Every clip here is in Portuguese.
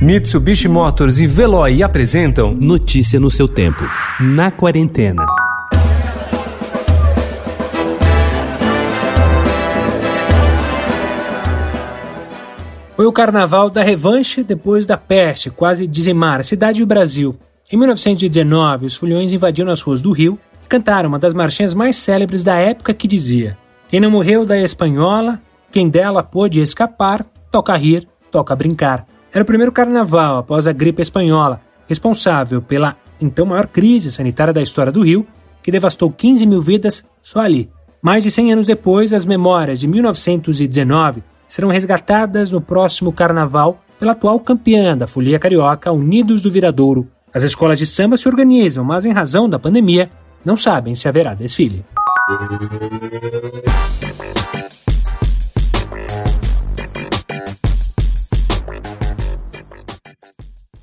Mitsubishi Motors e Veloy apresentam Notícia no seu tempo. Na quarentena. Foi o carnaval da revanche depois da peste, quase dizimar a cidade e o Brasil. Em 1919, os fulhões invadiram as ruas do Rio e cantaram uma das marchinhas mais célebres da época que dizia: Quem não morreu da espanhola, quem dela pôde escapar, toca rir, toca brincar. Era o primeiro carnaval após a gripe espanhola, responsável pela então maior crise sanitária da história do Rio, que devastou 15 mil vidas só ali. Mais de 100 anos depois, as memórias de 1919 serão resgatadas no próximo carnaval pela atual campeã da Folia Carioca, Unidos do Viradouro. As escolas de samba se organizam, mas em razão da pandemia, não sabem se haverá desfile.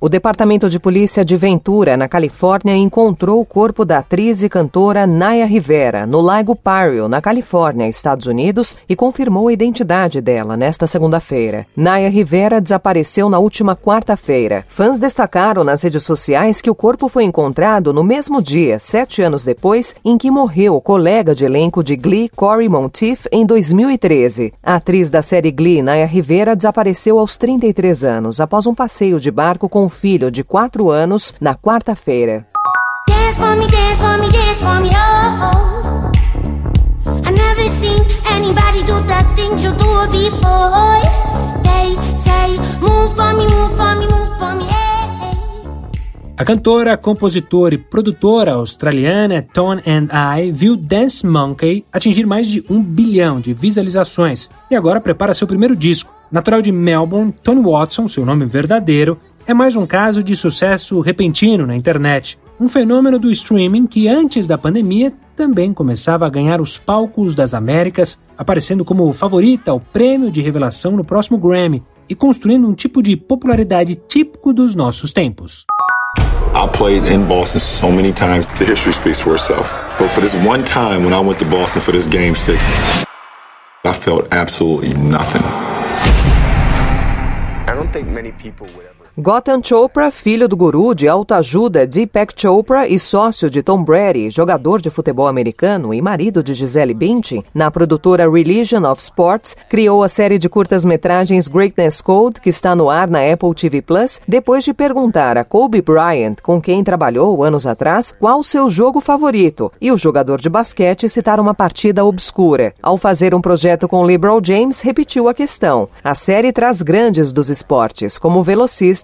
O Departamento de Polícia de Ventura, na Califórnia, encontrou o corpo da atriz e cantora Naya Rivera no Lago Parrio, na Califórnia, Estados Unidos, e confirmou a identidade dela nesta segunda-feira. Naya Rivera desapareceu na última quarta-feira. Fãs destacaram nas redes sociais que o corpo foi encontrado no mesmo dia, sete anos depois, em que morreu o colega de elenco de Glee, Corey Monteith, em 2013. A atriz da série Glee, Naya Rivera, desapareceu aos 33 anos, após um passeio de barco com filho de 4 anos na quarta-feira. Dance for me, dance for me, dance for me, oh, oh. I never seen anybody do the things you do before. They say, move for me, move for me, move for me, a cantora, compositora e produtora australiana Tone and I viu Dance Monkey atingir mais de um bilhão de visualizações e agora prepara seu primeiro disco. Natural de Melbourne, Tony Watson, seu nome verdadeiro, é mais um caso de sucesso repentino na internet, um fenômeno do streaming que antes da pandemia também começava a ganhar os palcos das Américas, aparecendo como favorita ao prêmio de revelação no próximo Grammy e construindo um tipo de popularidade típico dos nossos tempos. I played in Boston so many times. The history speaks for itself. But for this one time when I went to Boston for this game 6, I felt absolutely nothing. I don't think many people would ever Gotham Chopra, filho do guru de autoajuda Deepak Chopra e sócio de Tom Brady, jogador de futebol americano e marido de Gisele Bündchen, na produtora Religion of Sports, criou a série de curtas-metragens Greatness Code, que está no ar na Apple TV Plus, depois de perguntar a Kobe Bryant, com quem trabalhou anos atrás, qual seu jogo favorito, e o jogador de basquete citar uma partida obscura. Ao fazer um projeto com LeBron James, repetiu a questão. A série traz grandes dos esportes, como velocista